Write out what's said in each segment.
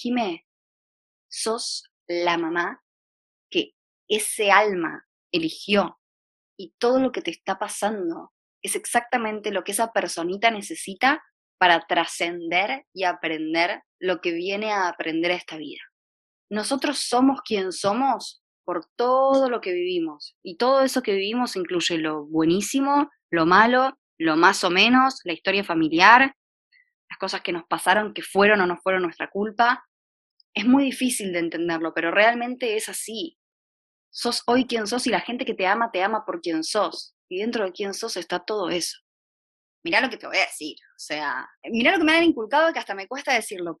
Jimé, sos la mamá que ese alma eligió y todo lo que te está pasando es exactamente lo que esa personita necesita para trascender y aprender lo que viene a aprender esta vida. Nosotros somos quien somos por todo lo que vivimos y todo eso que vivimos incluye lo buenísimo, lo malo, lo más o menos, la historia familiar, las cosas que nos pasaron que fueron o no fueron nuestra culpa. Es muy difícil de entenderlo, pero realmente es así. Sos hoy quien sos y la gente que te ama te ama por quien sos. Y dentro de quien sos está todo eso. Mirá lo que te voy a decir. O sea, mirá lo que me han inculcado que hasta me cuesta decirlo.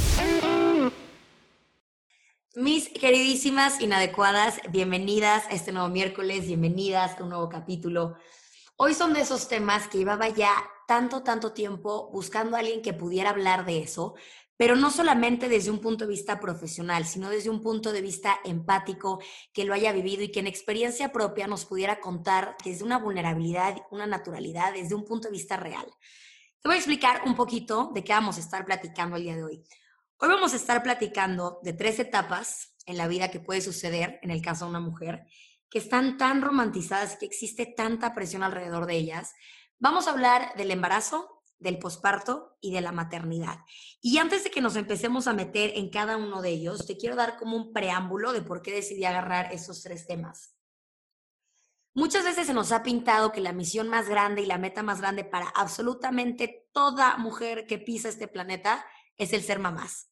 Mis queridísimas inadecuadas, bienvenidas a este nuevo miércoles, bienvenidas a un nuevo capítulo. Hoy son de esos temas que llevaba ya tanto, tanto tiempo buscando a alguien que pudiera hablar de eso, pero no solamente desde un punto de vista profesional, sino desde un punto de vista empático, que lo haya vivido y que en experiencia propia nos pudiera contar desde una vulnerabilidad, una naturalidad, desde un punto de vista real. Te voy a explicar un poquito de qué vamos a estar platicando el día de hoy. Hoy vamos a estar platicando de tres etapas en la vida que puede suceder en el caso de una mujer, que están tan romantizadas, que existe tanta presión alrededor de ellas. Vamos a hablar del embarazo, del posparto y de la maternidad. Y antes de que nos empecemos a meter en cada uno de ellos, te quiero dar como un preámbulo de por qué decidí agarrar esos tres temas. Muchas veces se nos ha pintado que la misión más grande y la meta más grande para absolutamente toda mujer que pisa este planeta es el ser mamás.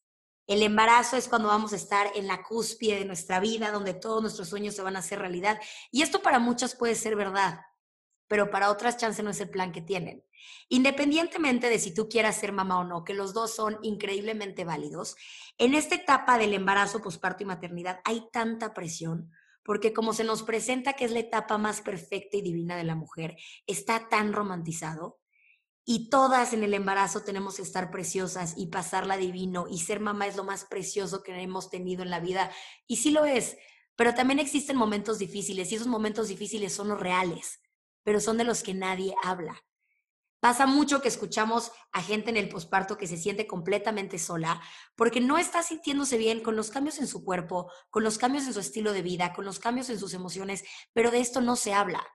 El embarazo es cuando vamos a estar en la cúspide de nuestra vida, donde todos nuestros sueños se van a hacer realidad. Y esto para muchas puede ser verdad, pero para otras chance no es el plan que tienen. Independientemente de si tú quieras ser mamá o no, que los dos son increíblemente válidos, en esta etapa del embarazo, posparto y maternidad hay tanta presión porque como se nos presenta que es la etapa más perfecta y divina de la mujer, está tan romantizado y todas en el embarazo tenemos que estar preciosas y pasarla divino y ser mamá es lo más precioso que hemos tenido en la vida. Y sí lo es, pero también existen momentos difíciles y esos momentos difíciles son los reales, pero son de los que nadie habla. Pasa mucho que escuchamos a gente en el posparto que se siente completamente sola porque no está sintiéndose bien con los cambios en su cuerpo, con los cambios en su estilo de vida, con los cambios en sus emociones, pero de esto no se habla.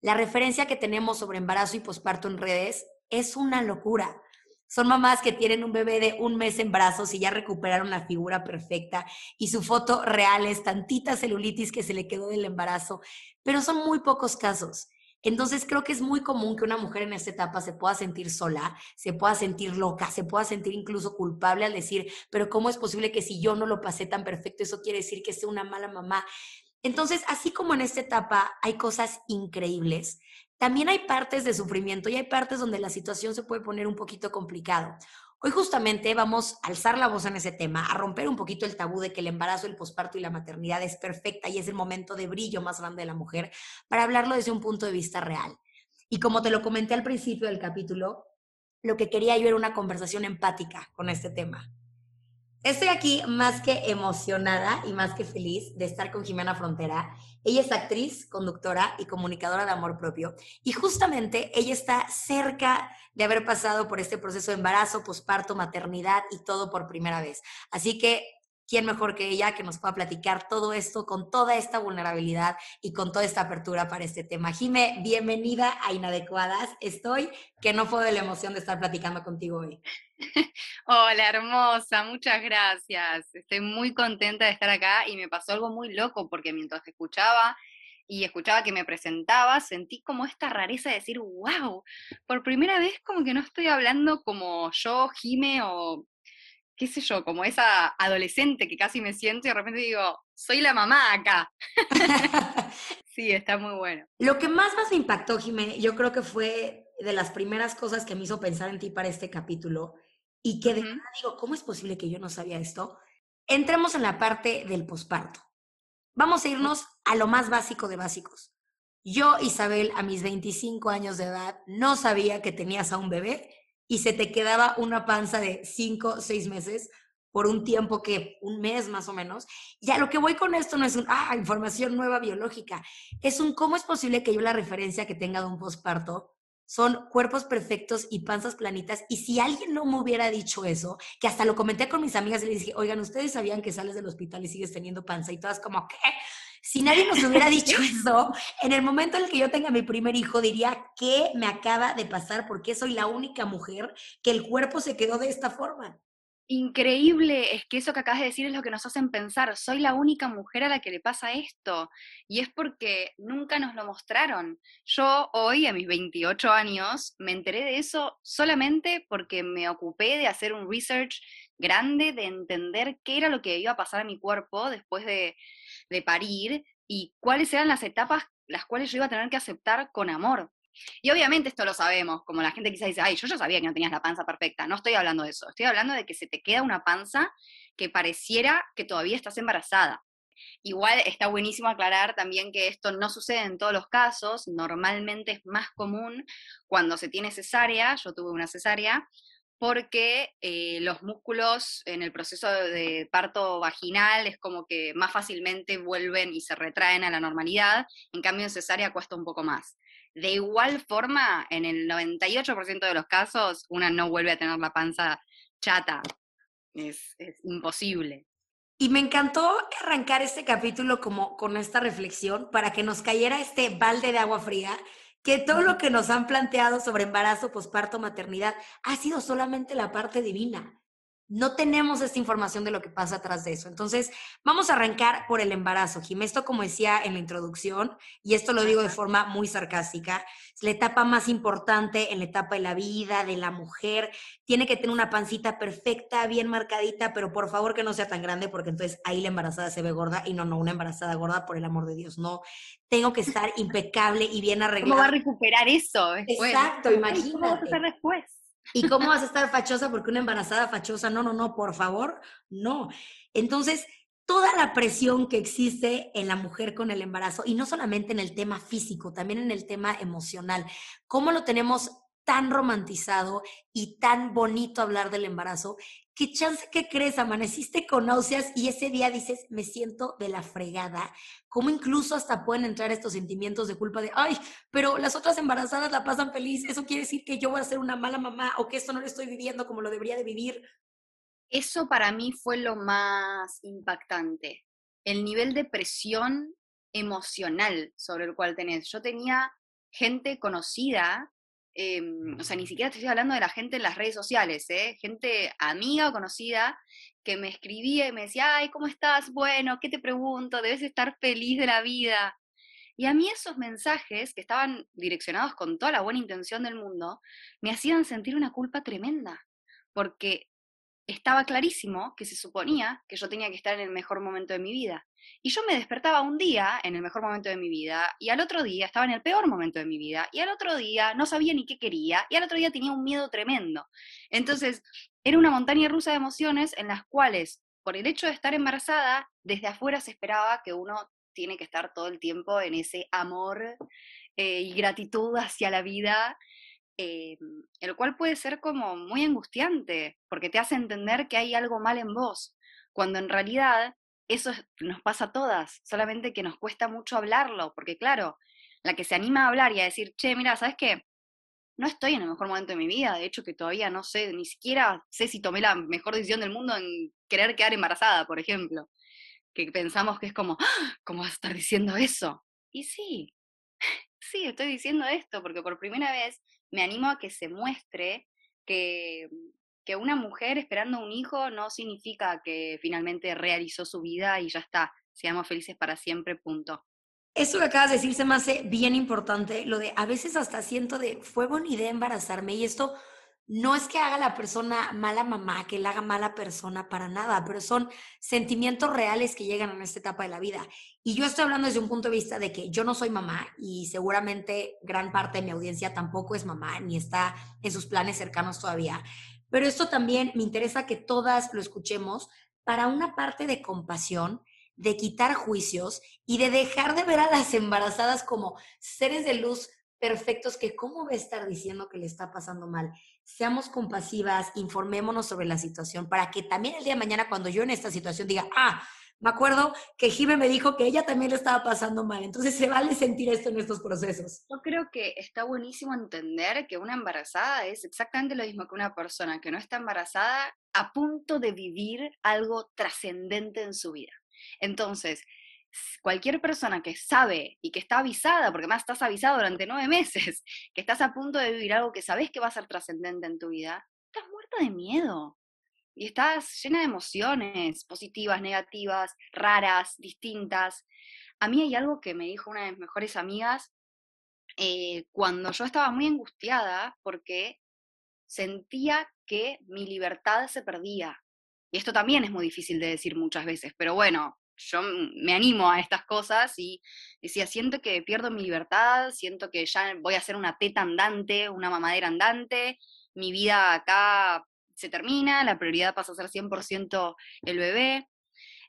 La referencia que tenemos sobre embarazo y posparto en redes es una locura. Son mamás que tienen un bebé de un mes en brazos y ya recuperaron la figura perfecta y su foto real es tantita celulitis que se le quedó del embarazo, pero son muy pocos casos. Entonces creo que es muy común que una mujer en esta etapa se pueda sentir sola, se pueda sentir loca, se pueda sentir incluso culpable al decir, pero ¿cómo es posible que si yo no lo pasé tan perfecto, eso quiere decir que sea una mala mamá? Entonces, así como en esta etapa hay cosas increíbles, también hay partes de sufrimiento y hay partes donde la situación se puede poner un poquito complicado. Hoy justamente vamos a alzar la voz en ese tema, a romper un poquito el tabú de que el embarazo, el posparto y la maternidad es perfecta y es el momento de brillo más grande de la mujer, para hablarlo desde un punto de vista real. Y como te lo comenté al principio del capítulo, lo que quería yo era una conversación empática con este tema. Estoy aquí más que emocionada y más que feliz de estar con Jimena Frontera. Ella es actriz, conductora y comunicadora de amor propio. Y justamente ella está cerca de haber pasado por este proceso de embarazo, posparto, maternidad y todo por primera vez. Así que ¿quién mejor que ella que nos pueda platicar todo esto con toda esta vulnerabilidad y con toda esta apertura para este tema? Jime, bienvenida a Inadecuadas. Estoy que no puedo de la emoción de estar platicando contigo hoy. Hola, hermosa, muchas gracias. Estoy muy contenta de estar acá y me pasó algo muy loco porque mientras te escuchaba y escuchaba que me presentaba, sentí como esta rareza de decir, wow, por primera vez como que no estoy hablando como yo, Jime, o qué sé yo, como esa adolescente que casi me siento y de repente digo, soy la mamá acá. sí, está muy bueno. Lo que más más me impactó, Jimé, yo creo que fue de las primeras cosas que me hizo pensar en ti para este capítulo y que de verdad digo, ¿cómo es posible que yo no sabía esto? entremos en la parte del posparto. Vamos a irnos a lo más básico de básicos. Yo, Isabel, a mis 25 años de edad, no sabía que tenías a un bebé y se te quedaba una panza de 5, 6 meses por un tiempo que, un mes más o menos. Y a lo que voy con esto no es un, ah, información nueva biológica, es un, ¿cómo es posible que yo la referencia que tenga de un posparto son cuerpos perfectos y panzas planitas. Y si alguien no me hubiera dicho eso, que hasta lo comenté con mis amigas y les dije, oigan, ¿ustedes sabían que sales del hospital y sigues teniendo panza? Y todas como, ¿qué? Si nadie nos hubiera dicho eso, en el momento en el que yo tenga mi primer hijo, diría, ¿qué me acaba de pasar? Porque soy la única mujer que el cuerpo se quedó de esta forma. Increíble, es que eso que acabas de decir es lo que nos hacen pensar, soy la única mujer a la que le pasa esto, y es porque nunca nos lo mostraron. Yo hoy, a mis 28 años, me enteré de eso solamente porque me ocupé de hacer un research grande, de entender qué era lo que iba a pasar a mi cuerpo después de, de parir y cuáles eran las etapas las cuales yo iba a tener que aceptar con amor. Y obviamente esto lo sabemos, como la gente quizá dice, ay, yo ya sabía que no tenías la panza perfecta. No estoy hablando de eso, estoy hablando de que se te queda una panza que pareciera que todavía estás embarazada. Igual está buenísimo aclarar también que esto no sucede en todos los casos, normalmente es más común cuando se tiene cesárea, yo tuve una cesárea, porque eh, los músculos en el proceso de parto vaginal es como que más fácilmente vuelven y se retraen a la normalidad, en cambio en cesárea cuesta un poco más. De igual forma, en el 98% de los casos, una no vuelve a tener la panza chata. Es, imposible. Y me encantó arrancar este capítulo como con esta reflexión para que nos cayera este balde de agua fría, que todo lo que nos han planteado sobre embarazo, posparto, maternidad, ha sido solamente la parte divina no tenemos esta información de lo que pasa atrás de eso. Entonces, vamos a arrancar por el embarazo, Jim. Esto, como decía en la introducción, y esto lo digo de forma muy sarcástica, es la etapa más importante en la etapa de la vida de la mujer. Tiene que tener una pancita perfecta, bien marcadita, pero por favor que no sea tan grande, porque entonces ahí la embarazada se ve gorda y no, no, una embarazada gorda, por el amor de Dios, no. Tengo que estar impecable y bien arreglada. ¿Cómo va a recuperar eso? Exacto, imagínate. ¿Cómo vas a hacer después? ¿Y cómo vas a estar fachosa porque una embarazada fachosa? No, no, no, por favor, no. Entonces, toda la presión que existe en la mujer con el embarazo, y no solamente en el tema físico, también en el tema emocional, cómo lo tenemos tan romantizado y tan bonito hablar del embarazo, ¿qué chance que crees? Amaneciste con náuseas y ese día dices, me siento de la fregada. ¿Cómo incluso hasta pueden entrar estos sentimientos de culpa de, ay, pero las otras embarazadas la pasan feliz, eso quiere decir que yo voy a ser una mala mamá o que esto no lo estoy viviendo como lo debería de vivir? Eso para mí fue lo más impactante, el nivel de presión emocional sobre el cual tenés. Yo tenía gente conocida Em, o sea, ni siquiera estoy hablando de la gente en las redes sociales, ¿eh? gente amiga o conocida que me escribía y me decía, ay, ¿cómo estás? Bueno, ¿qué te pregunto? Debes estar feliz de la vida. Y a mí esos mensajes, que estaban direccionados con toda la buena intención del mundo, me hacían sentir una culpa tremenda, porque estaba clarísimo que se suponía que yo tenía que estar en el mejor momento de mi vida. Y yo me despertaba un día en el mejor momento de mi vida, y al otro día estaba en el peor momento de mi vida, y al otro día no sabía ni qué quería, y al otro día tenía un miedo tremendo. Entonces, era una montaña rusa de emociones en las cuales, por el hecho de estar embarazada, desde afuera se esperaba que uno tiene que estar todo el tiempo en ese amor eh, y gratitud hacia la vida eh, el cual puede ser como muy angustiante, porque te hace entender que hay algo mal en vos, cuando en realidad eso nos pasa a todas, solamente que nos cuesta mucho hablarlo, porque claro, la que se anima a hablar y a decir, che, mira, ¿sabes qué? No estoy en el mejor momento de mi vida, de hecho que todavía no sé, ni siquiera sé si tomé la mejor decisión del mundo en querer quedar embarazada, por ejemplo, que pensamos que es como, ¡Ah! ¿cómo vas a estar diciendo eso? Y sí, sí, estoy diciendo esto, porque por primera vez me animo a que se muestre que, que una mujer esperando un hijo no significa que finalmente realizó su vida y ya está, seamos felices para siempre, punto. Eso que acabas de decir se me hace bien importante, lo de a veces hasta siento de, fue buena idea embarazarme y esto no es que haga la persona mala mamá, que la haga mala persona para nada, pero son sentimientos reales que llegan en esta etapa de la vida. Y yo estoy hablando desde un punto de vista de que yo no soy mamá y seguramente gran parte de mi audiencia tampoco es mamá ni está en sus planes cercanos todavía. Pero esto también me interesa que todas lo escuchemos para una parte de compasión, de quitar juicios y de dejar de ver a las embarazadas como seres de luz perfectos que cómo va a estar diciendo que le está pasando mal. Seamos compasivas, informémonos sobre la situación para que también el día de mañana cuando yo en esta situación diga, ah, me acuerdo que Jime me dijo que ella también le estaba pasando mal, entonces se vale sentir esto en estos procesos. Yo creo que está buenísimo entender que una embarazada es exactamente lo mismo que una persona que no está embarazada a punto de vivir algo trascendente en su vida. Entonces, cualquier persona que sabe y que está avisada, porque más estás avisado durante nueve meses, que estás a punto de vivir algo que sabes que va a ser trascendente en tu vida, estás muerta de miedo. Y estás llena de emociones positivas, negativas, raras, distintas. A mí hay algo que me dijo una de mis mejores amigas eh, cuando yo estaba muy angustiada porque sentía que mi libertad se perdía. Y esto también es muy difícil de decir muchas veces, pero bueno, yo me animo a estas cosas y decía, siento que pierdo mi libertad, siento que ya voy a ser una teta andante, una mamadera andante, mi vida acá se termina, la prioridad pasa a ser 100% el bebé.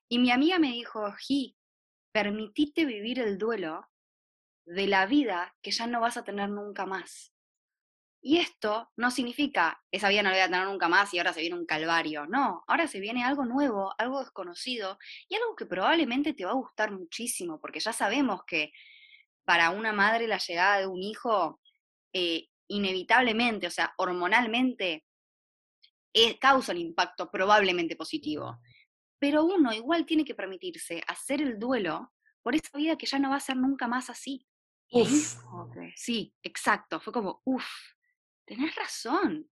Y mi amiga me dijo, Ji, permitite vivir el duelo de la vida que ya no vas a tener nunca más. Y esto no significa, esa vida no la voy a tener nunca más y ahora se viene un calvario. No, ahora se viene algo nuevo, algo desconocido y algo que probablemente te va a gustar muchísimo, porque ya sabemos que para una madre la llegada de un hijo, eh, inevitablemente, o sea, hormonalmente, eh, causa un impacto probablemente positivo. Pero uno igual tiene que permitirse hacer el duelo por esa vida que ya no va a ser nunca más así. Uf. Sí, exacto. Fue como, uff, tenés razón.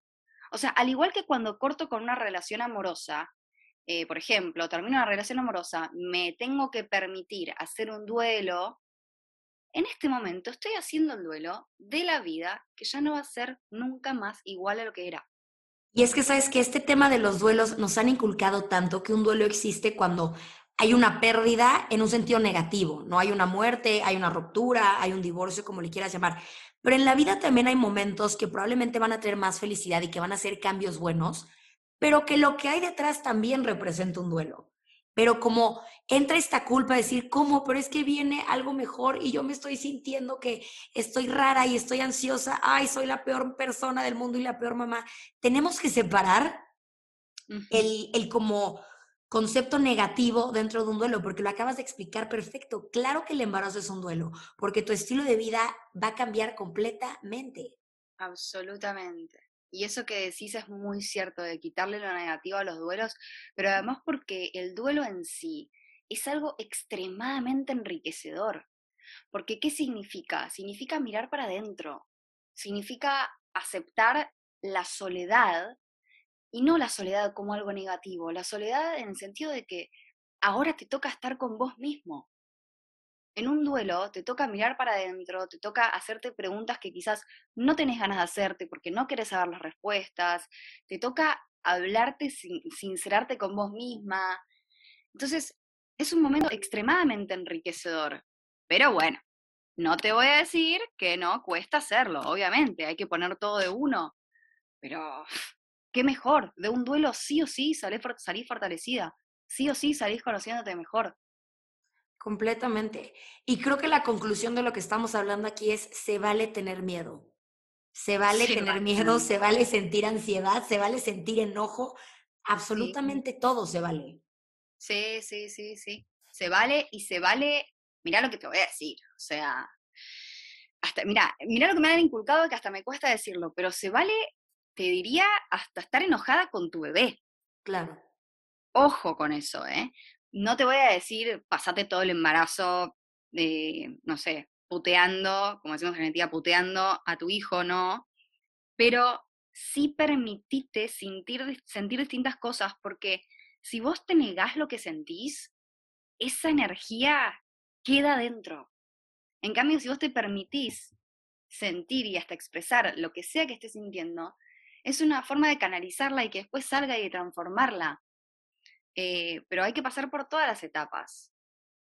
O sea, al igual que cuando corto con una relación amorosa, eh, por ejemplo, termino una relación amorosa, me tengo que permitir hacer un duelo, en este momento estoy haciendo el duelo de la vida que ya no va a ser nunca más igual a lo que era. Y es que sabes que este tema de los duelos nos han inculcado tanto que un duelo existe cuando hay una pérdida en un sentido negativo, no hay una muerte, hay una ruptura, hay un divorcio, como le quieras llamar. Pero en la vida también hay momentos que probablemente van a tener más felicidad y que van a ser cambios buenos, pero que lo que hay detrás también representa un duelo. Pero como entra esta culpa de decir, ¿cómo? Pero es que viene algo mejor y yo me estoy sintiendo que estoy rara y estoy ansiosa, ay, soy la peor persona del mundo y la peor mamá. Tenemos que separar el, el como concepto negativo dentro de un duelo, porque lo acabas de explicar perfecto. Claro que el embarazo es un duelo, porque tu estilo de vida va a cambiar completamente. Absolutamente. Y eso que decís es muy cierto, de quitarle lo negativo a los duelos, pero además porque el duelo en sí es algo extremadamente enriquecedor. Porque ¿qué significa? Significa mirar para adentro, significa aceptar la soledad y no la soledad como algo negativo, la soledad en el sentido de que ahora te toca estar con vos mismo. En un duelo te toca mirar para adentro, te toca hacerte preguntas que quizás no tenés ganas de hacerte porque no querés saber las respuestas, te toca hablarte, sincerarte con vos misma. Entonces, es un momento extremadamente enriquecedor. Pero bueno, no te voy a decir que no cuesta hacerlo, obviamente, hay que poner todo de uno, pero qué mejor, de un duelo sí o sí salís, fortalecida, sí o sí salís conociéndote mejor. Completamente. Y creo que la conclusión de lo que estamos hablando aquí es, se vale tener miedo. Se vale tener miedo, se vale sentir ansiedad, se vale sentir enojo, absolutamente todo se vale. Sí, sí, sí, sí. Se vale y se vale, mira lo que te voy a decir, o sea, hasta, mira, mira lo que me han inculcado que hasta me cuesta decirlo, pero se vale te diría hasta estar enojada con tu bebé. Claro. Ojo con eso, ¿eh? No te voy a decir, pasate todo el embarazo, de, no sé, puteando, como decimos en Argentina, puteando a tu hijo, no. Pero sí permitite sentir, sentir distintas cosas, porque si vos te negás lo que sentís, esa energía queda dentro. En cambio, si vos te permitís sentir y hasta expresar lo que sea que estés sintiendo, es una forma de canalizarla y que después salga y de transformarla. Eh, pero hay que pasar por todas las etapas.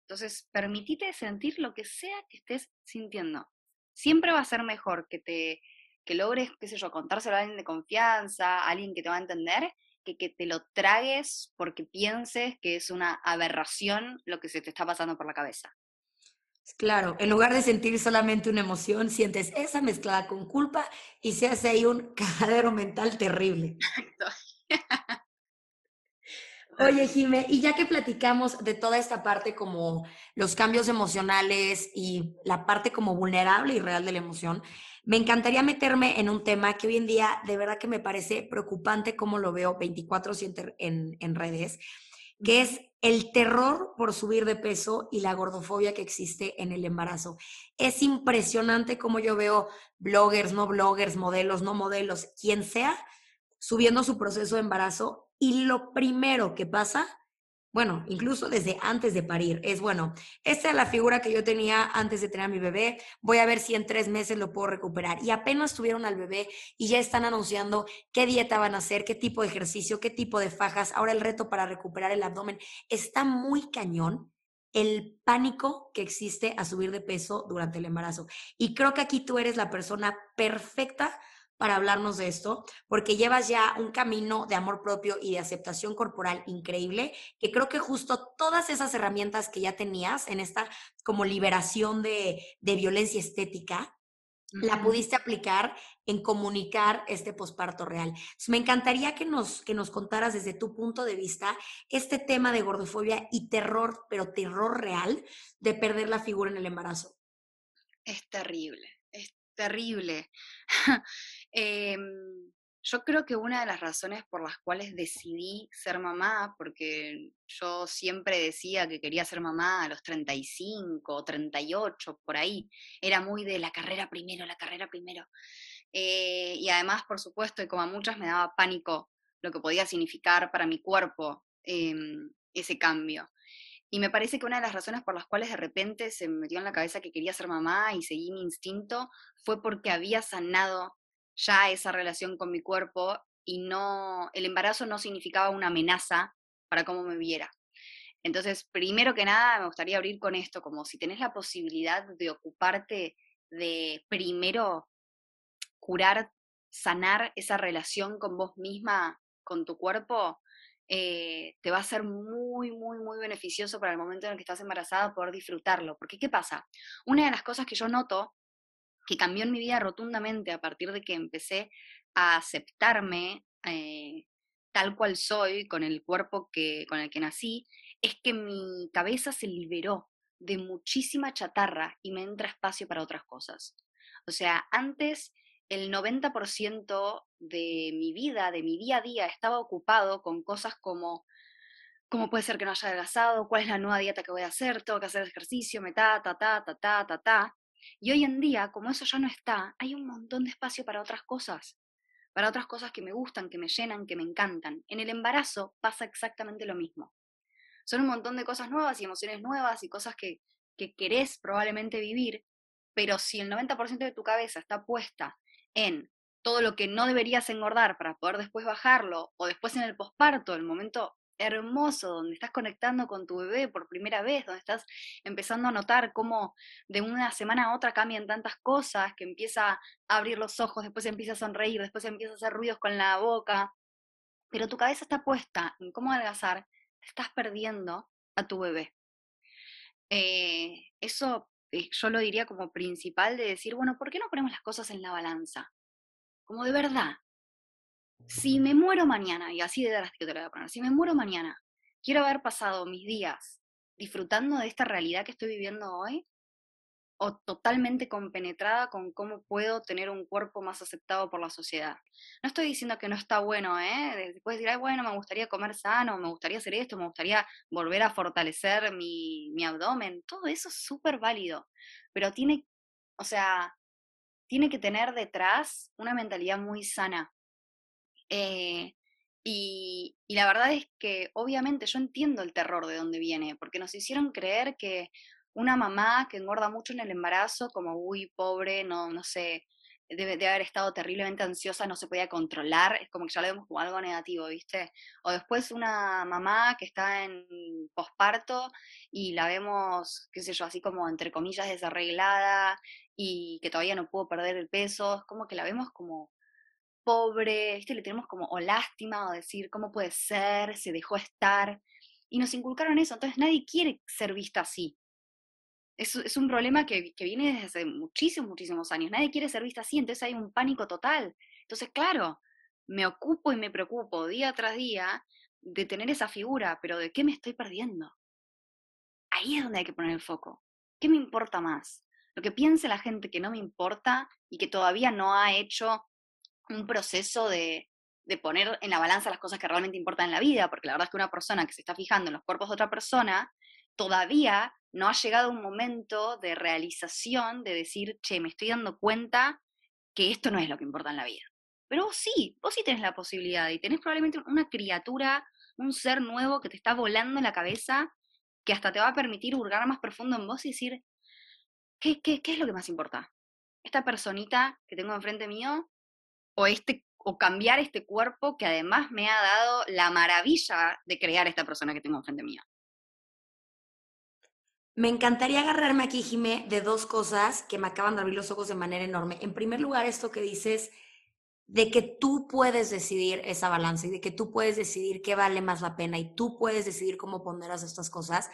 Entonces, permitite sentir lo que sea que estés sintiendo. Siempre va a ser mejor que te que logres, qué sé yo, contárselo a alguien de confianza, alguien que te va a entender, que que te lo tragues porque pienses que es una aberración lo que se te está pasando por la cabeza. Claro, en lugar de sentir solamente una emoción, sientes esa mezclada con culpa y se hace ahí un cagadero mental terrible. Oye, Jime, y ya que platicamos de toda esta parte como los cambios emocionales y la parte como vulnerable y real de la emoción, me encantaría meterme en un tema que hoy en día de verdad que me parece preocupante como lo veo 24/7 en, en redes, que es el terror por subir de peso y la gordofobia que existe en el embarazo. Es impresionante como yo veo bloggers, no bloggers, modelos, no modelos, quien sea, subiendo su proceso de embarazo y lo primero que pasa, bueno, incluso desde antes de parir, es, bueno, esta es la figura que yo tenía antes de tener a mi bebé, voy a ver si en tres meses lo puedo recuperar. Y apenas tuvieron al bebé y ya están anunciando qué dieta van a hacer, qué tipo de ejercicio, qué tipo de fajas, ahora el reto para recuperar el abdomen. Está muy cañón el pánico que existe a subir de peso durante el embarazo. Y creo que aquí tú eres la persona perfecta para hablarnos de esto, porque llevas ya un camino de amor propio y de aceptación corporal increíble, que creo que justo todas esas herramientas que ya tenías en esta como liberación de, violencia estética, la pudiste aplicar en comunicar este posparto real. me encantaría que nos, que nos contaras desde tu punto de vista este tema de gordofobia y terror, pero terror real, de perder la figura en el embarazo. Es terrible, es terrible. Em, yo creo que una de las razones por las cuales decidí ser mamá, porque yo siempre decía que quería ser mamá a los 35 o 38, por ahí, era muy de la carrera primero, la carrera primero. Eh, y además, por supuesto, y como a muchas me daba pánico lo que podía significar para mi cuerpo em, ese cambio. Y me parece que una de las razones por las cuales de repente se me metió en la cabeza que quería ser mamá y seguí mi instinto fue porque había sanado ya esa relación con mi cuerpo y no, el embarazo no significaba una amenaza para cómo me viera. Entonces, primero que nada, me gustaría abrir con esto, como si tenés la posibilidad de ocuparte de primero curar, sanar esa relación con vos misma, con tu cuerpo, eh, te va a ser muy, muy, muy beneficioso para el momento en el que estás embarazada poder disfrutarlo. Porque, ¿qué pasa? Una de las cosas que yo noto que cambió en mi vida rotundamente a partir de que empecé a aceptarme eh, tal cual soy, con el cuerpo que, con el que nací, es que mi cabeza se liberó de muchísima chatarra y me entra espacio para otras cosas. O sea, antes el 90% de mi vida, de mi día a día, estaba ocupado con cosas como cómo puede ser que no haya adelgazado, cuál es la nueva dieta que voy a hacer, tengo que hacer ejercicio, me ta, ta, ta, ta, ta, ta, ta. Y hoy en día, como eso ya no está, hay un montón de espacio para otras cosas, para otras cosas que me gustan, que me llenan, que me encantan. En el embarazo pasa exactamente lo mismo. Son un montón de cosas nuevas y emociones nuevas y cosas que, que querés probablemente vivir, pero si el 90% de tu cabeza está puesta en todo lo que no deberías engordar para poder después bajarlo, o después en el posparto, el momento hermoso, donde estás conectando con tu bebé por primera vez, donde estás empezando a notar cómo de una semana a otra cambian tantas cosas, que empieza a abrir los ojos, después empieza a sonreír, después empieza a hacer ruidos con la boca, pero tu cabeza está puesta en cómo adelgazar, estás perdiendo a tu bebé. Eh, eso eh, yo lo diría como principal de decir, bueno, ¿por qué no ponemos las cosas en la balanza? Como de verdad, si me muero mañana, y así de drástico te lo voy a poner, si me muero mañana, quiero haber pasado mis días disfrutando de esta realidad que estoy viviendo hoy, o totalmente compenetrada con cómo puedo tener un cuerpo más aceptado por la sociedad. No estoy diciendo que no está bueno, ¿eh? Puedes decir, Ay, bueno, me gustaría comer sano, me gustaría hacer esto, me gustaría volver a fortalecer mi, mi abdomen. Todo eso es súper válido, pero tiene, o sea, tiene que tener detrás una mentalidad muy sana. Eh, y, la verdad es que obviamente yo entiendo el terror de dónde viene, porque nos hicieron creer que una mamá que engorda mucho en el embarazo, como, uy, pobre, no, no sé, debe de haber estado terriblemente ansiosa, no se podía controlar, es como que ya lo vemos como algo negativo, ¿viste? O después una mamá que está en posparto y la vemos, qué sé yo, así como entre comillas desarreglada y que todavía no pudo perder el peso, es como que la vemos como pobre, ¿viste? le tenemos como o lástima o decir, ¿cómo puede ser? Se dejó estar. Y nos inculcaron eso, entonces nadie quiere ser vista así. Es, es un problema que, que, viene desde hace muchísimos, muchísimos años. Nadie quiere ser vista así, entonces hay un pánico total. Entonces, claro, me ocupo y me preocupo día tras día de tener esa figura, pero ¿de qué me estoy perdiendo? Ahí es donde hay que poner el foco. ¿Qué me importa más? Lo que piense la gente que no me importa y que todavía no ha hecho un proceso de, de poner en la balanza las cosas que realmente importan en la vida, porque la verdad es que una persona que se está fijando en los cuerpos de otra persona, todavía no ha llegado un momento de realización de decir, che, me estoy dando cuenta que esto no es lo que importa en la vida. Pero vos sí, vos sí tenés la posibilidad y tenés probablemente una criatura, un ser nuevo que te está volando en la cabeza, que hasta te va a permitir hurgar más profundo en vos y decir, ¿qué, qué, qué es lo que más importa? ¿Esta personita que tengo enfrente mío o este o cambiar este cuerpo que además me ha dado la maravilla de crear esta persona que tengo enfrente mío. Me encantaría agarrarme aquí, Jimé, de dos cosas que me acaban de abrir los ojos de manera enorme. En primer lugar, esto que dices de que tú puedes decidir esa balanza y de que tú puedes decidir qué vale más la pena y tú puedes decidir cómo ponderas estas cosas,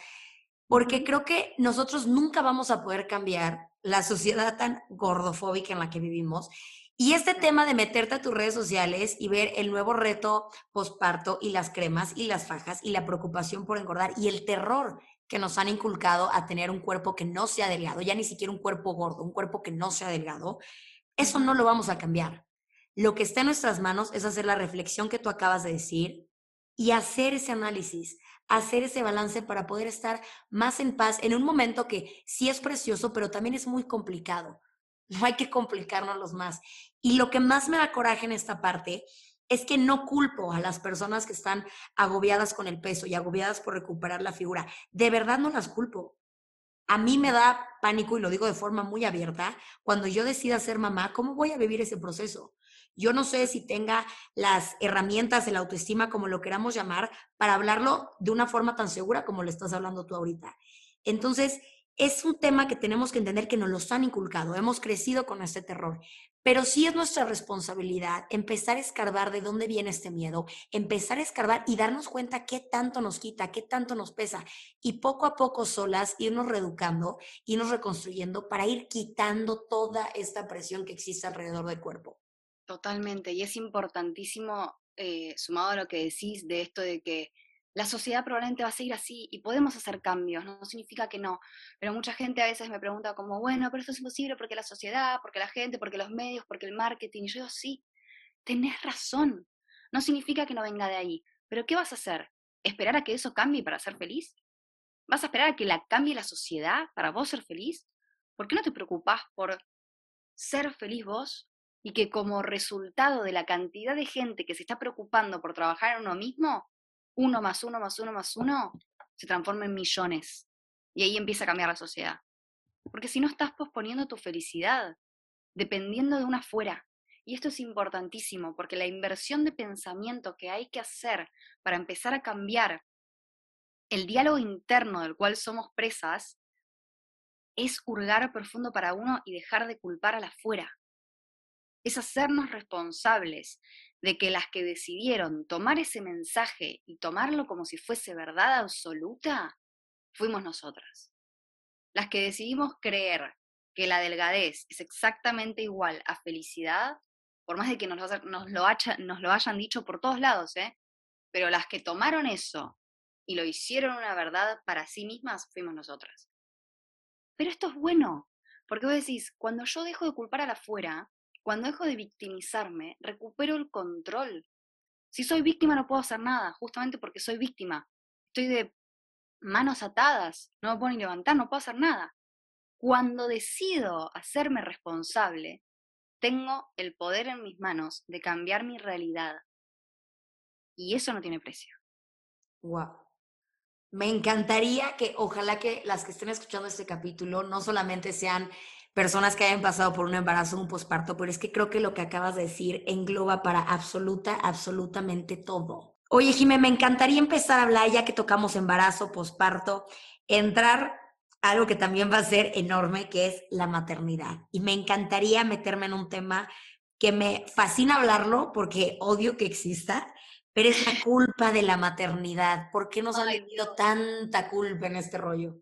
porque creo que nosotros nunca vamos a poder cambiar la sociedad tan gordofóbica en la que vivimos y este tema de meterte a tus redes sociales y ver el nuevo reto posparto y las cremas y las fajas y la preocupación por engordar y el terror que nos han inculcado a tener un cuerpo que no sea delgado, ya ni siquiera un cuerpo gordo, un cuerpo que no sea delgado, eso no lo vamos a cambiar. Lo que está en nuestras manos es hacer la reflexión que tú acabas de decir y hacer ese análisis, hacer ese balance para poder estar más en paz en un momento que sí es precioso, pero también es muy complicado. No hay que complicarnos más. Y lo que más me da coraje en esta parte es que no culpo a las personas que están agobiadas con el peso y agobiadas por recuperar la figura. De verdad no las culpo. A mí me da pánico, y lo digo de forma muy abierta, cuando yo decida ser mamá, ¿cómo voy a vivir ese proceso? Yo no sé si tenga las herramientas de la autoestima, como lo queramos llamar, para hablarlo de una forma tan segura como lo estás hablando tú ahorita. Entonces, es un tema que tenemos que entender que nos lo han inculcado, hemos crecido con este terror, pero sí es nuestra responsabilidad empezar a escarbar de dónde viene este miedo, empezar a escarbar y darnos cuenta qué tanto nos quita, qué tanto nos pesa y poco a poco solas irnos reeducando, irnos reconstruyendo para ir quitando toda esta presión que existe alrededor del cuerpo. Totalmente, y es importantísimo, eh, sumado a lo que decís de esto de que la sociedad probablemente va a seguir así y podemos hacer cambios, no significa que no, pero mucha gente a veces me pregunta como, bueno, pero esto es imposible porque la sociedad, porque la gente, porque los medios, porque el marketing, y yo digo, sí, tenés razón, no significa que no venga de ahí, pero ¿qué vas a hacer? ¿Esperar a que eso cambie para ser feliz? ¿Vas a esperar a que la cambie la sociedad para vos ser feliz? ¿Por qué no te preocupás por ser feliz vos y que como resultado de la cantidad de gente que se está preocupando por trabajar en uno mismo, uno más uno más uno más uno se transforma en millones. Y ahí empieza a cambiar la sociedad. Porque si no estás posponiendo tu felicidad, dependiendo de una afuera. Y esto es importantísimo, porque la inversión de pensamiento que hay que hacer para empezar a cambiar el diálogo interno del cual somos presas es hurgar profundo para uno y dejar de culpar a la afuera. Es hacernos responsables de que las que decidieron tomar ese mensaje y tomarlo como si fuese verdad absoluta, fuimos nosotras. Las que decidimos creer que la delgadez es exactamente igual a felicidad, por más de que nos lo, nos lo, hayan dicho por todos lados, ¿eh? pero las que tomaron eso y lo hicieron una verdad para sí mismas, fuimos nosotras. Pero esto es bueno, porque vos decís, cuando yo dejo de culpar a la afuera, cuando dejo de victimizarme, recupero el control. Si soy víctima no puedo hacer nada, justamente porque soy víctima. Estoy de manos atadas, no me puedo ni levantar, no puedo hacer nada. Cuando decido hacerme responsable, tengo el poder en mis manos de cambiar mi realidad. Y eso no tiene precio. Wow. Me encantaría que, ojalá que las que estén escuchando este capítulo no solamente sean personas que hayan pasado por un embarazo o un posparto, pero es que creo que lo que acabas de decir engloba para absoluta, absolutamente todo. Oye, Jimé, me encantaría empezar a hablar, ya que tocamos embarazo, posparto, entrar a algo que también va a ser enorme, que es la maternidad. Y me encantaría meterme en un tema que me fascina hablarlo porque odio que exista, pero es la culpa de la maternidad. ¿Por qué nos han metido tanta culpa en este rollo?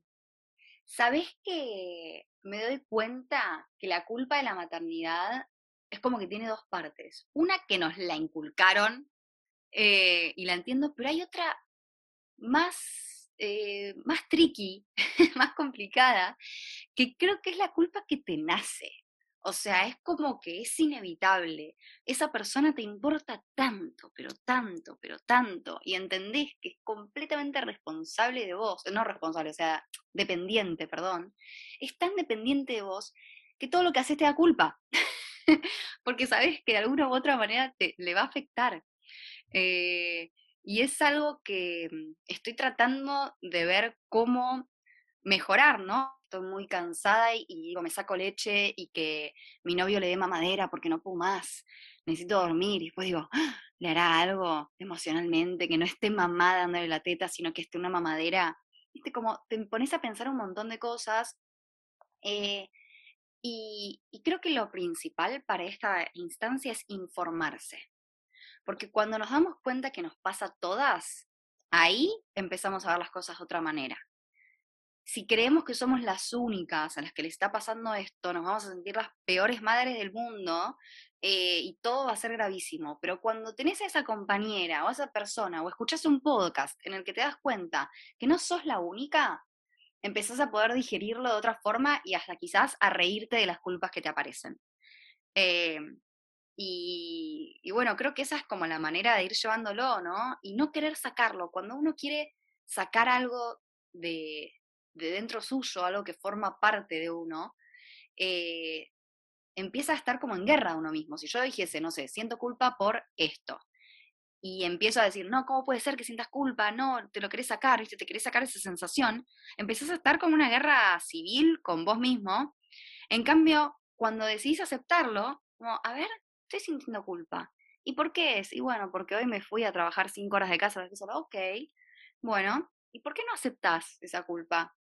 ¿Sabes que me doy cuenta que la culpa de la maternidad es como que tiene dos partes? Una que nos la inculcaron eh, y la entiendo, pero hay otra más, eh, más tricky, más complicada, que creo que es la culpa que te nace. O sea, es como que es inevitable. Esa persona te importa tanto, pero tanto, pero tanto, y entendés que es completamente responsable de vos, no responsable, o sea, dependiente, perdón. Es tan dependiente de vos que todo lo que haces te da culpa. Porque sabes que de alguna u otra manera te, le va a afectar. Eh, y es algo que mm, estoy tratando de ver cómo mejorar, ¿no? Estoy muy cansada y, digo, me saco leche y que mi novio le dé mamadera porque no puedo más, necesito dormir. Y después digo, ¡Ah! le hará algo emocionalmente, que no esté mamá dándole la teta, sino que esté una mamadera. Viste, como te pones a pensar un montón de cosas. Eh, y creo que lo principal para esta instancia es informarse. Porque cuando nos damos cuenta que nos pasa a todas, ahí empezamos a ver las cosas de otra manera. Si creemos que somos las únicas a las que le está pasando esto, nos vamos a sentir las peores madres del mundo eh, y todo va a ser gravísimo. Pero cuando tenés a esa compañera o a esa persona o escuchás un podcast en el que te das cuenta que no sos la única, empezás a poder digerirlo de otra forma y hasta quizás a reírte de las culpas que te aparecen. Eh, y, bueno, creo que esa es como la manera de ir llevándolo, ¿no? Y no querer sacarlo. Cuando uno quiere sacar algo de, dentro suyo, algo que forma parte de uno, eh, empieza a estar como en guerra uno mismo. Si yo dijese, no sé, siento culpa por esto, y empiezo a decir, no, ¿cómo puede ser que sientas culpa? No, te lo querés sacar, ¿viste? Te querés sacar esa sensación, empezás a estar como una guerra civil con vos mismo. En cambio, cuando decidís aceptarlo, como, a ver, estoy sintiendo culpa. ¿Y por qué es? Y bueno, porque hoy me fui a trabajar cinco horas de casa, de solo, ok, bueno, ¿y por qué no aceptás esa culpa?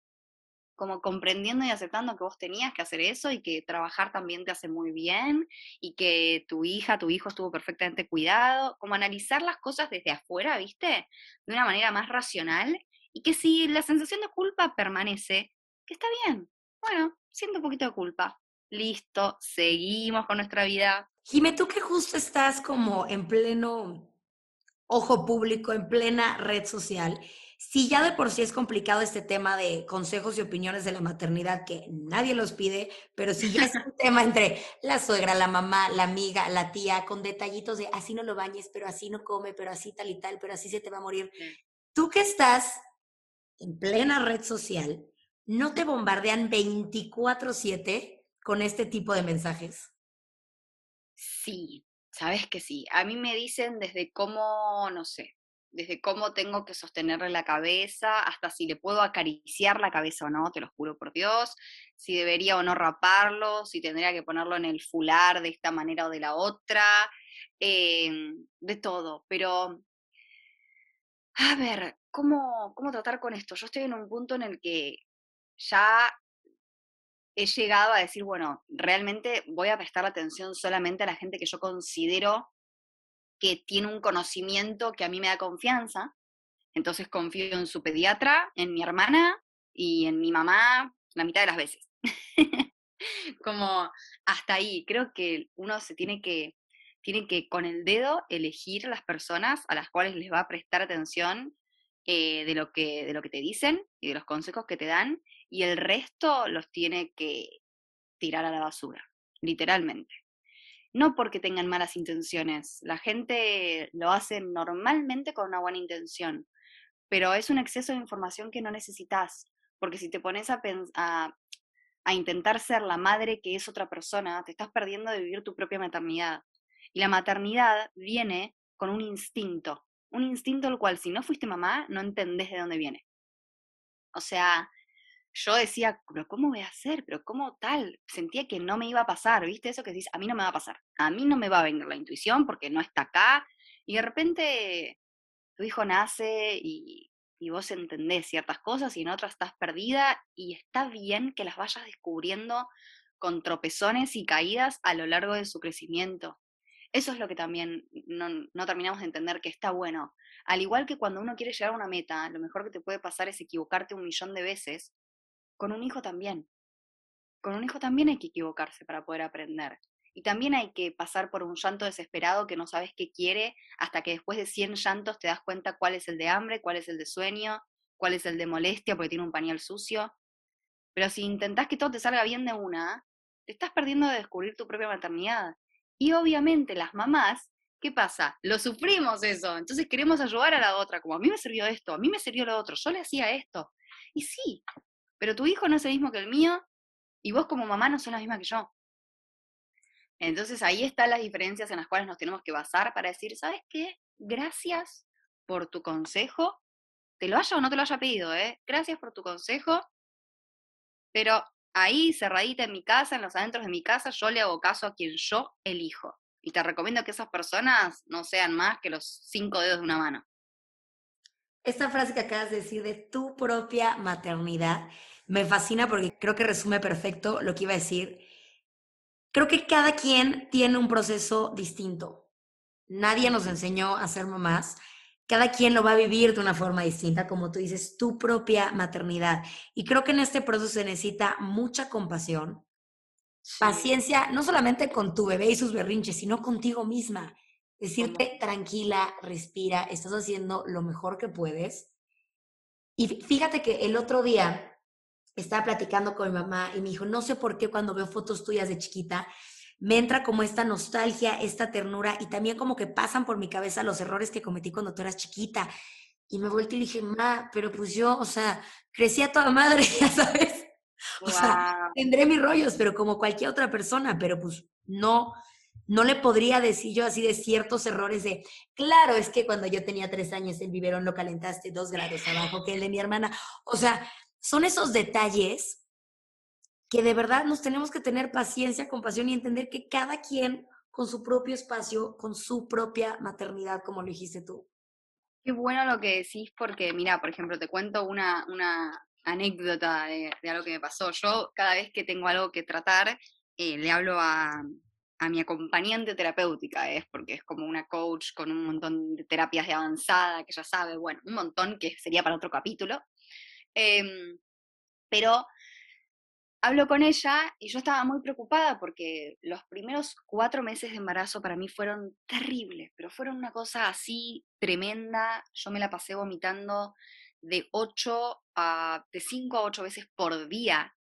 Como comprendiendo y aceptando que vos tenías que hacer eso y que trabajar también te hace muy bien y que tu hija, tu hijo estuvo perfectamente cuidado, como analizar las cosas desde afuera, ¿viste? De una manera más racional y que si la sensación de culpa permanece, que está bien. Bueno, siento un poquito de culpa. Listo, seguimos con nuestra vida, Jime, tú que justo estás como en pleno ojo público, en plena red social, si ya de por sí es complicado este tema de consejos y opiniones de la maternidad, que nadie los pide, pero si ya es un tema entre la suegra, la mamá, la amiga, la tía, con detallitos de así no lo bañes, pero así no come, pero así tal y tal, pero así se te va a morir. Tú que estás en plena red social, ¿no te bombardean 24/7 con este tipo de mensajes? Sí, sabes que sí. A mí me dicen desde cómo, no sé, desde cómo tengo que sostenerle la cabeza, hasta si le puedo acariciar la cabeza o no, te lo juro por Dios, si debería o no raparlo, si tendría que ponerlo en el fular de esta manera o de la otra, em, de todo. Pero, a ver, ¿cómo, ¿cómo tratar con esto? Yo estoy en un punto en el que ya he llegado a decir, bueno, realmente voy a prestar atención solamente a la gente que yo considero que tiene un conocimiento que a mí me da confianza. Entonces confío en su pediatra, en mi hermana y en mi mamá la mitad de las veces. Como hasta ahí, creo que uno se tiene que, tiene que con el dedo elegir las personas a las cuales les va a prestar atención eh, de, lo que, de lo que te dicen y de los consejos que te dan y el resto los tiene que tirar a la basura, literalmente. No porque tengan malas intenciones, la gente lo hace normalmente con una buena intención, pero es un exceso de información que no necesitas, porque si te pones a, a, a intentar ser la madre que es otra persona, te estás perdiendo de vivir tu propia maternidad. Y la maternidad viene con un instinto, un instinto el cual si no fuiste mamá no entendés de dónde viene. O sea, yo decía, pero ¿cómo voy a hacer? ¿Pero cómo tal? Sentía que no me iba a pasar, ¿viste? Eso que dices, a mí no me va a pasar, a mí no me va a venir la intuición porque no está acá. Y de repente tu hijo nace y, y vos entendés ciertas cosas y en otras estás perdida y está bien que las vayas descubriendo con tropezones y caídas a lo largo de su crecimiento. Eso es lo que también no, no, terminamos de entender que está bueno. Al igual que cuando uno quiere llegar a una meta, lo mejor que te puede pasar es equivocarte un millón de veces. Con un hijo también. Con un hijo también hay que equivocarse para poder aprender. Y también hay que pasar por un llanto desesperado que no sabes qué quiere, hasta que después de 100 llantos te das cuenta cuál es el de hambre, cuál es el de sueño, cuál es el de molestia porque tiene un pañal sucio. Pero si intentás que todo te salga bien de una, te estás perdiendo de descubrir tu propia maternidad. Y obviamente las mamás, ¿qué pasa? Lo sufrimos eso. Entonces queremos ayudar a la otra, como a mí me sirvió esto, a mí me sirvió lo otro, yo le hacía esto. Y sí, pero tu hijo no es el mismo que el mío y vos como mamá no sos la misma que yo. Entonces ahí están las diferencias en las cuales nos tenemos que basar para decir, ¿sabes qué? Gracias por tu consejo, te lo haya o no te lo haya pedido, ¿eh? Gracias por tu consejo, pero ahí, cerradita en mi casa, en los adentros de mi casa, yo le hago caso a quien yo elijo. Y te recomiendo que esas personas no sean más que los cinco dedos de una mano. Esta frase que acabas de decir de tu propia maternidad me fascina porque creo que resume perfecto lo que iba a decir creo que cada quien tiene un proceso distinto. Nadie nos enseñó a ser mamás. Cada quien lo va a vivir de una forma distinta, como tú dices, tu propia maternidad. Y creo que en este proceso se necesita mucha compasión, paciencia, no solamente con tu bebé y sus berrinches, sino contigo misma. Decirte tranquila, respira, estás haciendo lo mejor que puedes. Y fíjate que el otro día estaba platicando con mi mamá y me dijo, no sé por qué cuando veo fotos tuyas de chiquita, me entra como esta nostalgia, esta ternura y también como que pasan por mi cabeza los errores que cometí cuando tú eras chiquita. Y me volteé y dije, ma, pero pues yo, o sea, crecí a toda madre, ya sabes. O sea, tendré mis rollos, pero como cualquier otra persona, pero pues no, no le podría decir yo así de ciertos errores de, claro, es que cuando yo tenía tres años el biberón lo calentaste dos grados abajo que el de mi hermana. O sea, son esos detalles que de verdad nos tenemos que tener paciencia, compasión y entender que cada quien con su propio espacio, con su propia maternidad, como lo dijiste tú. Qué bueno lo que decís, porque mira, por ejemplo, te cuento una, una anécdota de, algo que me pasó. Yo cada vez que tengo algo que tratar, eh, le hablo a, a mi acompañante terapéutica, es porque es como una coach con un montón de terapias de avanzada, que ya sabe, bueno, un montón que sería para otro capítulo. Em, pero hablo con ella y yo estaba muy preocupada porque los primeros cuatro meses de embarazo para mí fueron terribles, pero fueron una cosa así tremenda. Yo me la pasé vomitando de ocho a, de cinco a ocho veces por día.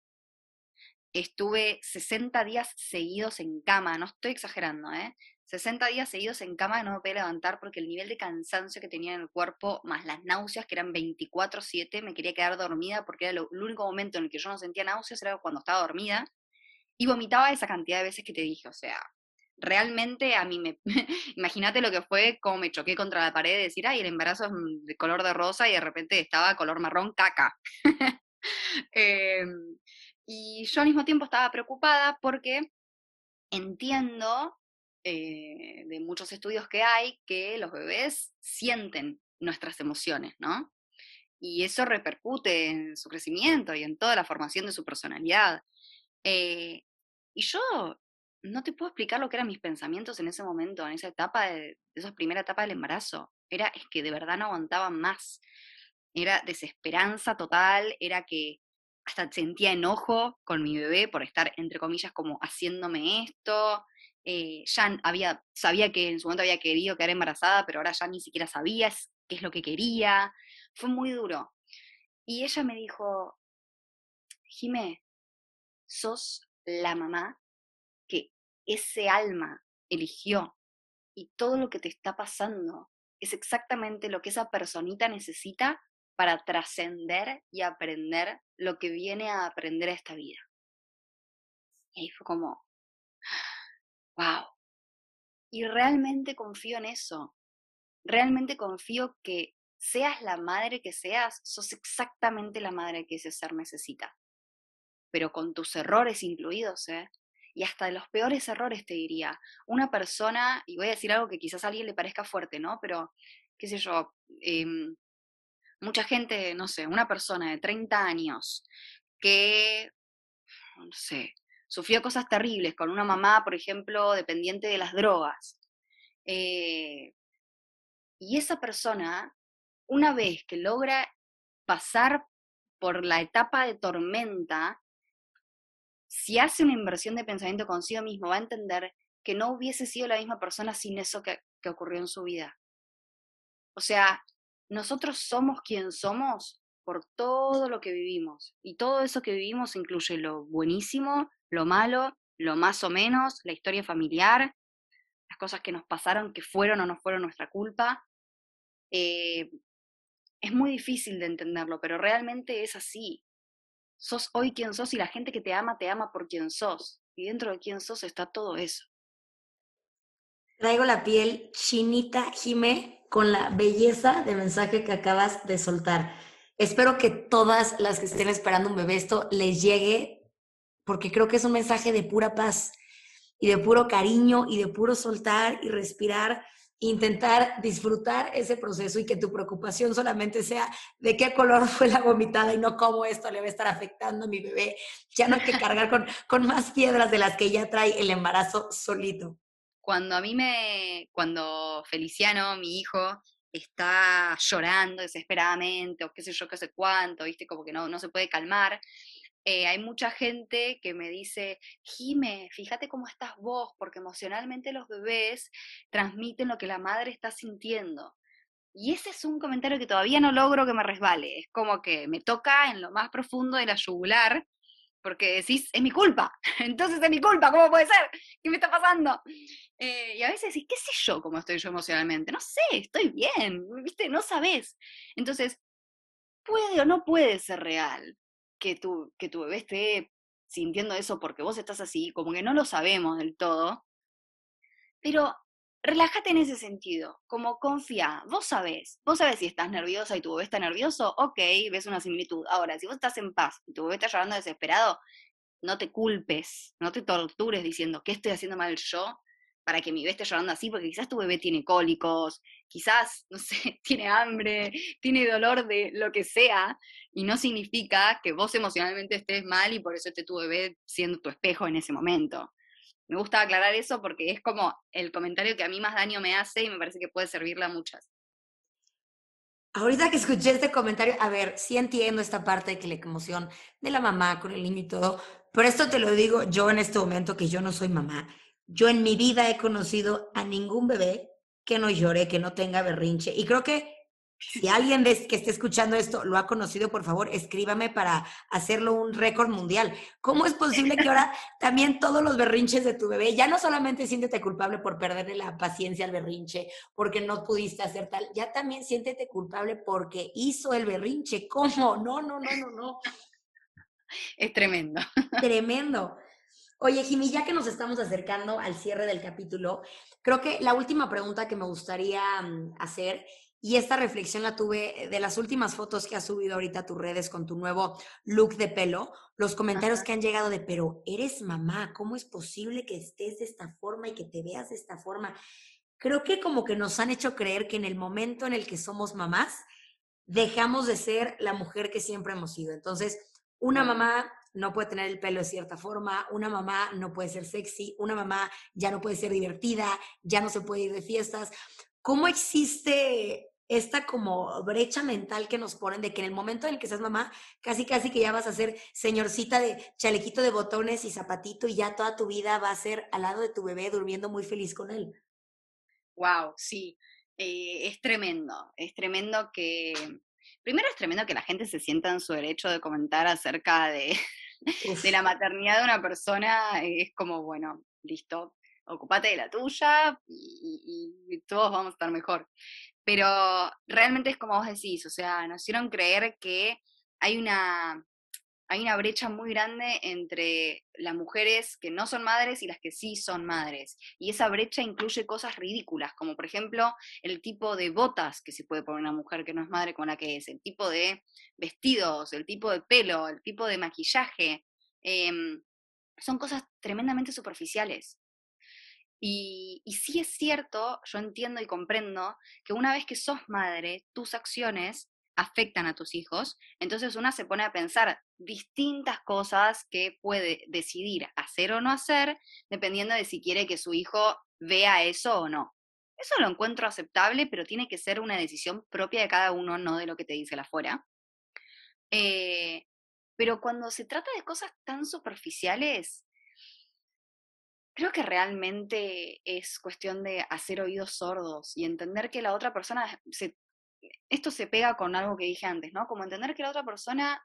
Estuve 60 días seguidos en cama, no estoy exagerando, ¿eh? 60 días seguidos en cama no me podía levantar porque el nivel de cansancio que tenía en el cuerpo, más las náuseas, que eran 24/7, me quería quedar dormida porque era el único momento en el que yo no sentía náuseas, era cuando estaba dormida, y vomitaba esa cantidad de veces que te dije, o sea, realmente a mí me... Imagínate lo que fue, como me choqué contra la pared de decir, ay, el embarazo es de color de rosa y de repente estaba color marrón caca. Em, y yo al mismo tiempo estaba preocupada porque entiendo eh, de muchos estudios que hay que los bebés sienten nuestras emociones, ¿no? Y eso repercute en su crecimiento y en toda la formación de su personalidad. Eh, y yo no te puedo explicar lo que eran mis pensamientos en ese momento, en esa etapa, de, esa primera etapa del embarazo. Era, es que de verdad no aguantaba más. Era desesperanza total, era que hasta sentía enojo con mi bebé por estar, entre comillas, como haciéndome esto. Eh, ya había, sabía que en su momento había querido quedar embarazada, pero ahora ya ni siquiera sabía qué es lo que quería. Fue muy duro. Y ella me dijo, Jimé, sos la mamá que ese alma eligió y todo lo que te está pasando es exactamente lo que esa personita necesita para trascender y aprender lo que viene a aprender esta vida. Y ahí fue como, wow. Y realmente confío en eso. Realmente confío que seas la madre que seas, sos exactamente la madre que ese ser necesita. Pero con tus errores incluidos, ¿eh? Y hasta de los peores errores te diría. Una persona, y voy a decir algo que quizás a alguien le parezca fuerte, ¿no? Pero, qué sé yo, em, mucha gente, no sé, una persona de 30 años que, no sé, sufrió cosas terribles con una mamá, por ejemplo, dependiente de las drogas. Eh, y esa persona, una vez que logra pasar por la etapa de tormenta, si hace una inversión de pensamiento consigo mismo, va a entender que no hubiese sido la misma persona sin eso que, que ocurrió en su vida. O sea, nosotros somos quien somos por todo lo que vivimos. Y todo eso que vivimos incluye lo buenísimo, lo malo, lo más o menos, la historia familiar, las cosas que nos pasaron, que fueron o no fueron nuestra culpa. Eh, es muy difícil de entenderlo, pero realmente es así. Sos hoy quien sos y la gente que te ama te ama por quien sos. Y dentro de quien sos está todo eso. Traigo la piel chinita, Jime, con la belleza de mensaje que acabas de soltar. Espero que todas las que estén esperando un bebé esto les llegue, porque creo que es un mensaje de pura paz y de puro cariño y de puro soltar y respirar intentar disfrutar ese proceso y que tu preocupación solamente sea de qué color fue la vomitada y no cómo esto le va a estar afectando a mi bebé. Ya no hay que cargar con, con más piedras de las que ya trae el embarazo solito. Cuando a mí me, cuando Feliciano, mi hijo, está llorando desesperadamente o qué sé yo, qué sé cuánto, viste, como que no, no se puede calmar, eh, hay mucha gente que me dice, Jime, fíjate cómo estás vos, porque emocionalmente los bebés transmiten lo que la madre está sintiendo. Y ese es un comentario que todavía no logro que me resbale. Es como que me toca en lo más profundo de la yugular, porque decís, es mi culpa. Entonces es mi culpa, ¿cómo puede ser? ¿Qué me está pasando? Eh, y a veces decís, ¿qué sé yo cómo estoy yo emocionalmente? No sé, estoy bien, ¿viste? No sabes. Entonces, puede o no puede ser real que tu, que tu bebé esté sintiendo eso porque vos estás así, como que no lo sabemos del todo, pero relájate en ese sentido, como confía, vos sabés, vos sabés si estás nerviosa y tu bebé está nervioso, ok, ves una similitud. Ahora, si vos estás en paz y tu bebé está llorando desesperado, no te culpes, no te tortures diciendo, ¿qué estoy haciendo mal yo? para que mi bebé esté llorando así, porque quizás tu bebé tiene cólicos, quizás, no sé, tiene hambre, tiene dolor de lo que sea, y no significa que vos emocionalmente estés mal y por eso esté tu bebé siendo tu espejo en ese momento. Me gusta aclarar eso porque es como el comentario que a mí más daño me hace y me parece que puede servirle a muchas. Ahorita que escuché este comentario, a ver, sí entiendo esta parte de que la emoción de la mamá con el niño y todo, pero esto te lo digo yo en este momento que yo no soy mamá yo en mi vida he conocido a ningún bebé que no llore, que no tenga berrinche. Y creo que si alguien que esté escuchando esto lo ha conocido, por favor, escríbame para hacerlo un récord mundial. ¿Cómo es posible que ahora también todos los berrinches de tu bebé, ya no solamente siéntete culpable por perderle la paciencia al berrinche, porque no pudiste hacer tal, ya también siéntete culpable porque hizo el berrinche? ¿Cómo? No, no, no, no, no. Es tremendo. Tremendo. Oye, Jimmy, ya que nos estamos acercando al cierre del capítulo, creo que la última pregunta que me gustaría mm, hacer, y esta reflexión la tuve de las últimas fotos que has subido ahorita a tus redes con tu nuevo look de pelo, los comentarios que han llegado de, pero eres mamá, ¿cómo es posible que estés de esta forma y que te veas de esta forma? Creo que como que nos han hecho creer que en el momento en el que somos mamás, dejamos de ser la mujer que siempre hemos sido. Entonces, una mamá no puede tener el pelo de cierta forma, una mamá no puede ser sexy, una mamá ya no puede ser divertida, ya no se puede ir de fiestas. ¿Cómo existe esta como brecha mental que nos ponen de que en el momento en el que seas mamá, casi casi que ya vas a ser señorcita de chalequito de botones y zapatito y ya toda tu vida va a ser al lado de tu bebé durmiendo muy feliz con él? Wow, sí, eh, es tremendo, es tremendo que, primero es tremendo que la gente se sienta en su derecho de comentar acerca de, de la maternidad de una persona es como, bueno, listo, ocupate de la tuya y, todos vamos a estar mejor. Pero realmente es como vos decís, o sea, nos hicieron creer que hay una, hay una brecha muy grande entre las mujeres que no son madres y las que sí son madres. Y esa brecha incluye cosas ridículas, como por ejemplo el tipo de botas que se puede poner una mujer que no es madre con la que es, el tipo de vestidos, el tipo de pelo, el tipo de maquillaje. Em, son cosas tremendamente superficiales. Y, sí es cierto, yo entiendo y comprendo que una vez que sos madre, tus acciones afectan a tus hijos, entonces una se pone a pensar distintas cosas que puede decidir hacer o no hacer, dependiendo de si quiere que su hijo vea eso o no. Eso lo encuentro aceptable, pero tiene que ser una decisión propia de cada uno, no de lo que te dice la afuera. Eh, pero cuando se trata de cosas tan superficiales, creo que realmente es cuestión de hacer oídos sordos y entender que la otra persona, se, esto se pega con algo que dije antes, ¿no? Como entender que la otra persona,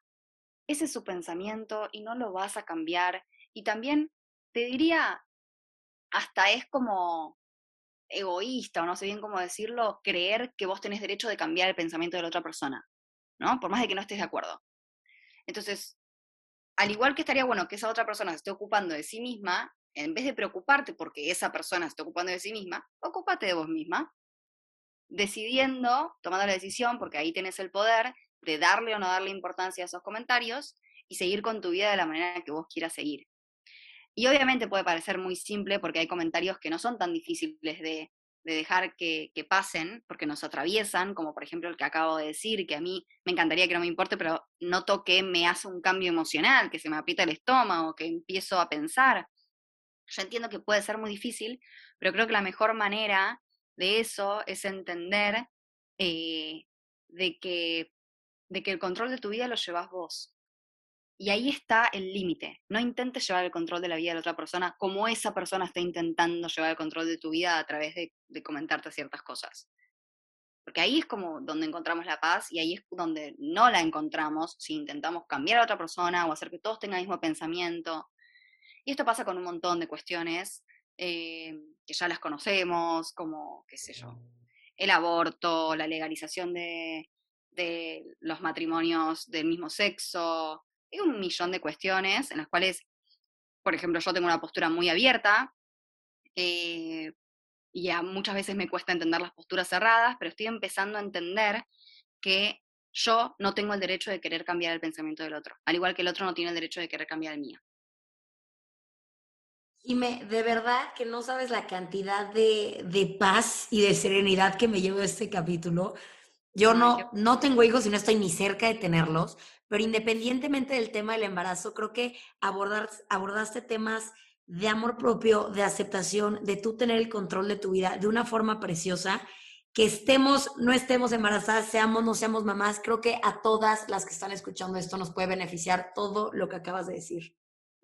ese es su pensamiento y no lo vas a cambiar. Y también te diría, hasta es como egoísta, o no sé bien cómo decirlo, creer que vos tenés derecho de cambiar el pensamiento de la otra persona, ¿no? Por más de que no estés de acuerdo. Entonces, al igual que estaría bueno que esa otra persona se esté ocupando de sí misma, en vez de preocuparte porque esa persona se esté ocupando de sí misma, ocúpate de vos misma, decidiendo, tomando la decisión, porque ahí tenés el poder de darle o no darle importancia a esos comentarios y seguir con tu vida de la manera que vos quieras seguir. Y obviamente puede parecer muy simple porque hay comentarios que no son tan difíciles de, dejar que, pasen, porque nos atraviesan, como por ejemplo el que acabo de decir, que a mí me encantaría que no me importe, pero noto que me hace un cambio emocional, que se me aprieta el estómago, que empiezo a pensar. Yo entiendo que puede ser muy difícil, pero creo que la mejor manera de eso es entender eh, de, que, de que el control de tu vida lo llevas vos. Y ahí está el límite. No intentes llevar el control de la vida de la otra persona como esa persona está intentando llevar el control de tu vida a través de, comentarte ciertas cosas. Porque ahí es como donde encontramos la paz y ahí es donde no la encontramos si intentamos cambiar a otra persona o hacer que todos tengan el mismo pensamiento. Y esto pasa con un montón de cuestiones eh, que ya las conocemos, como, qué sé yo, el aborto, la legalización de, los matrimonios del mismo sexo, hay un millón de cuestiones en las cuales, por ejemplo, yo tengo una postura muy abierta eh, y muchas veces me cuesta entender las posturas cerradas, pero estoy empezando a entender que yo no tengo el derecho de querer cambiar el pensamiento del otro, al igual que el otro no tiene el derecho de querer cambiar el mío. Y me, de verdad que no sabes la cantidad de, de paz y de serenidad que me llevo este capítulo. Yo no, no tengo hijos y no estoy ni cerca de tenerlos, pero independientemente del tema del embarazo, creo que abordar, abordaste temas de amor propio, de aceptación, de tú tener el control de tu vida de una forma preciosa, que estemos, no estemos embarazadas, seamos, no seamos mamás, creo que a todas las que están escuchando esto nos puede beneficiar todo lo que acabas de decir.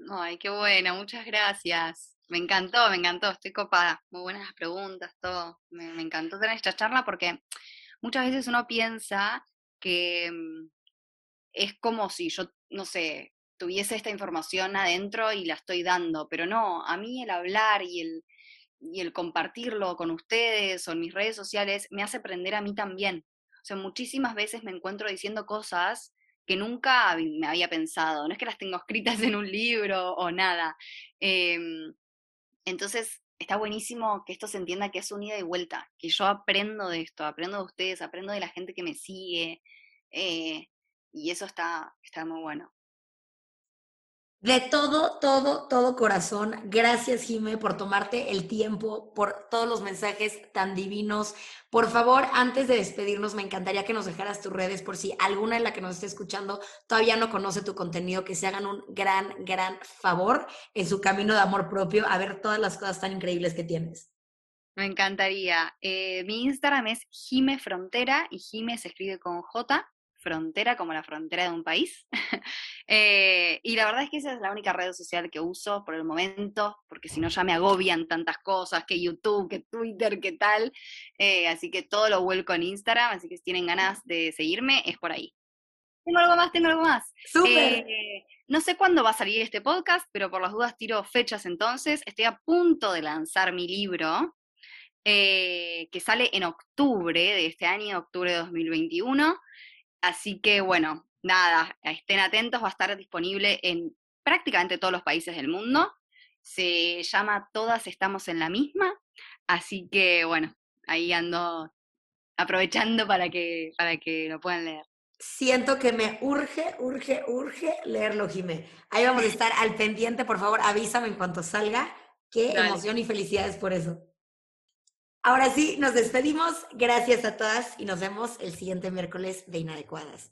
Ay, qué buena, muchas gracias. Me encantó, me encantó, estoy copada. Muy buenas las preguntas, todo. Me, me encantó tener esta charla porque muchas veces uno piensa que, mm, es como si yo, no sé, tuviese esta información adentro y la estoy dando, pero no, a mí el hablar y el, y el compartirlo con ustedes o en mis redes sociales me hace aprender a mí también. O sea, muchísimas veces me encuentro diciendo cosas que nunca me había pensado, no es que las tengo escritas en un libro o nada. Em, entonces, está buenísimo que esto se entienda que es un ida y vuelta, que yo aprendo de esto, aprendo de ustedes, aprendo de la gente que me sigue. Eh, y eso está, está muy bueno. De todo, todo, todo corazón, gracias Jime por tomarte el tiempo, por todos los mensajes tan divinos. Por favor, antes de despedirnos, me encantaría que nos dejaras tus redes por si alguna de la que nos esté escuchando todavía no conoce tu contenido, que se hagan un gran, gran favor en su camino de amor propio a ver todas las cosas tan increíbles que tienes. Me encantaría. Eh, mi Instagram es Jime Frontera y Jime se escribe con J frontera como la frontera de un país. Eh, y la verdad es que esa es la única red social que uso por el momento, porque si no ya me agobian tantas cosas, que YouTube, que Twitter, que tal. Eh, así que todo lo vuelco en Instagram, así que si tienen ganas de seguirme, es por ahí. Tengo algo más, tengo algo más. Súper. Eh, no sé cuándo va a salir este podcast, pero por las dudas tiro fechas entonces. Estoy a punto de lanzar mi libro, que sale en octubre de este año, octubre de 2021. Así que bueno, nada, estén atentos, va a estar disponible en prácticamente todos los países del mundo. Se llama Todas estamos en la misma, así que bueno, ahí ando aprovechando para que, para que lo puedan leer. Siento que me urge, urge, urge leerlo, Jimé. Ahí vamos a estar al pendiente, por favor, avísame en cuanto salga. Qué emoción y felicidades por eso. Ahora sí, nos despedimos. Gracias a todas y nos vemos el siguiente miércoles de Inadecuadas.